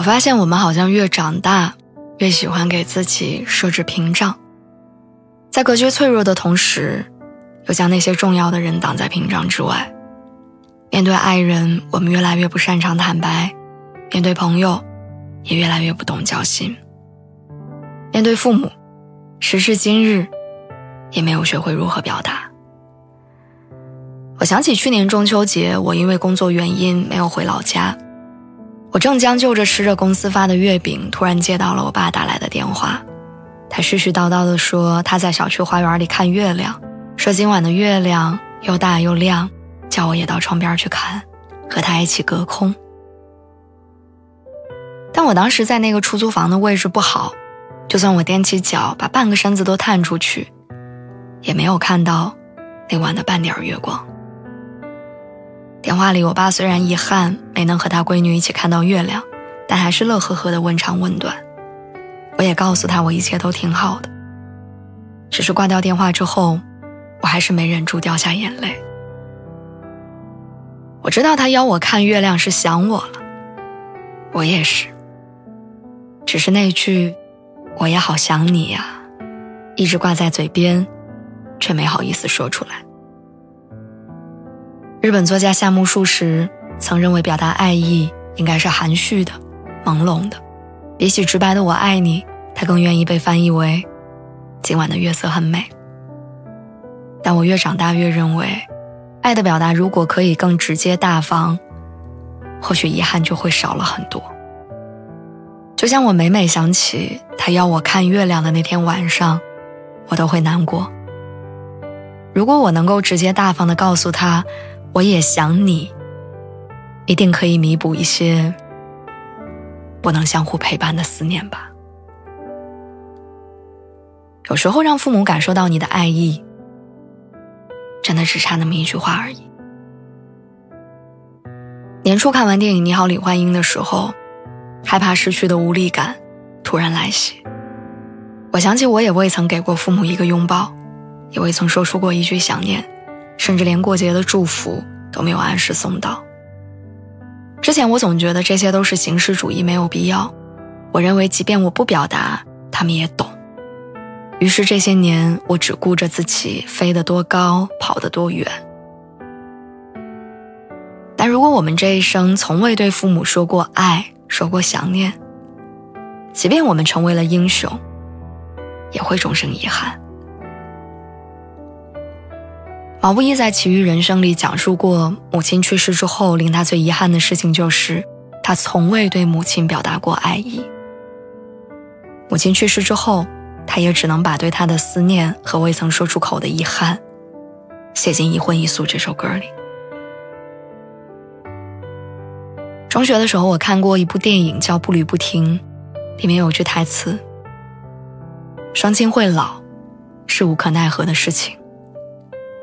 我发现我们好像越长大，越喜欢给自己设置屏障，在隔绝脆弱的同时，又将那些重要的人挡在屏障之外。面对爱人，我们越来越不擅长坦白；面对朋友，也越来越不懂交心；面对父母，时至今日，也没有学会如何表达。我想起去年中秋节，我因为工作原因没有回老家。我正将就着吃着公司发的月饼，突然接到了我爸打来的电话。他絮絮叨叨地说他在小区花园里看月亮，说今晚的月亮又大又亮，叫我也到窗边去看，和他一起隔空。但我当时在那个出租房的位置不好，就算我踮起脚把半个身子都探出去，也没有看到那晚的半点月光。电话里，我爸虽然遗憾没能和他闺女一起看到月亮，但还是乐呵呵的问长问短。我也告诉他我一切都挺好的，只是挂掉电话之后，我还是没忍住掉下眼泪。我知道他邀我看月亮是想我了，我也是。只是那句“我也好想你呀”，一直挂在嘴边，却没好意思说出来。日本作家夏目漱石曾认为，表达爱意应该是含蓄的、朦胧的。比起直白的“我爱你”，他更愿意被翻译为“今晚的月色很美”。但我越长大越认为，爱的表达如果可以更直接大方，或许遗憾就会少了很多。就像我每每想起他邀我看月亮的那天晚上，我都会难过。如果我能够直接大方的告诉他，我也想你，一定可以弥补一些不能相互陪伴的思念吧。有时候让父母感受到你的爱意，真的只差那么一句话而已。年初看完电影《你好，李焕英》的时候，害怕失去的无力感突然来袭。我想起我也未曾给过父母一个拥抱，也未曾说出过一句想念。甚至连过节的祝福都没有按时送到。之前我总觉得这些都是形式主义，没有必要。我认为，即便我不表达，他们也懂。于是这些年，我只顾着自己飞得多高，跑得多远。但如果我们这一生从未对父母说过爱，说过想念，即便我们成为了英雄，也会终生遗憾。毛不易在《奇遇人生》里讲述过，母亲去世之后，令他最遗憾的事情就是，他从未对母亲表达过爱意。母亲去世之后，他也只能把对她的思念和未曾说出口的遗憾，写进《一荤一素》这首歌里。中学的时候，我看过一部电影叫《步履不停》，里面有句台词：“双亲会老，是无可奈何的事情。”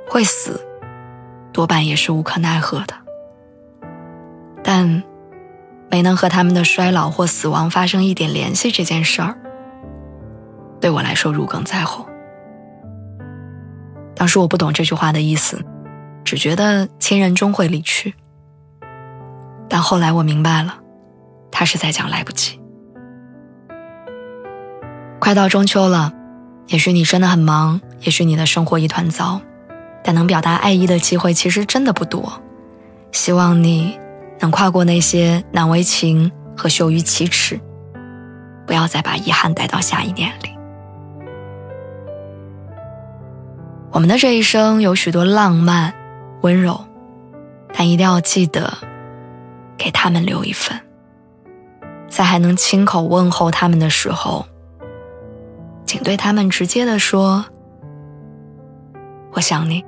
会死，多半也是无可奈何的。但没能和他们的衰老或死亡发生一点联系这件事儿，对我来说如鲠在喉。当时我不懂这句话的意思，只觉得亲人终会离去。但后来我明白了，他是在讲来不及。快到中秋了，也许你真的很忙，也许你的生活一团糟。但能表达爱意的机会其实真的不多，希望你能跨过那些难为情和羞于启齿，不要再把遗憾带到下一年里。我们的这一生有许多浪漫、温柔，但一定要记得给他们留一份，在还能亲口问候他们的时候，请对他们直接的说：“我想你。”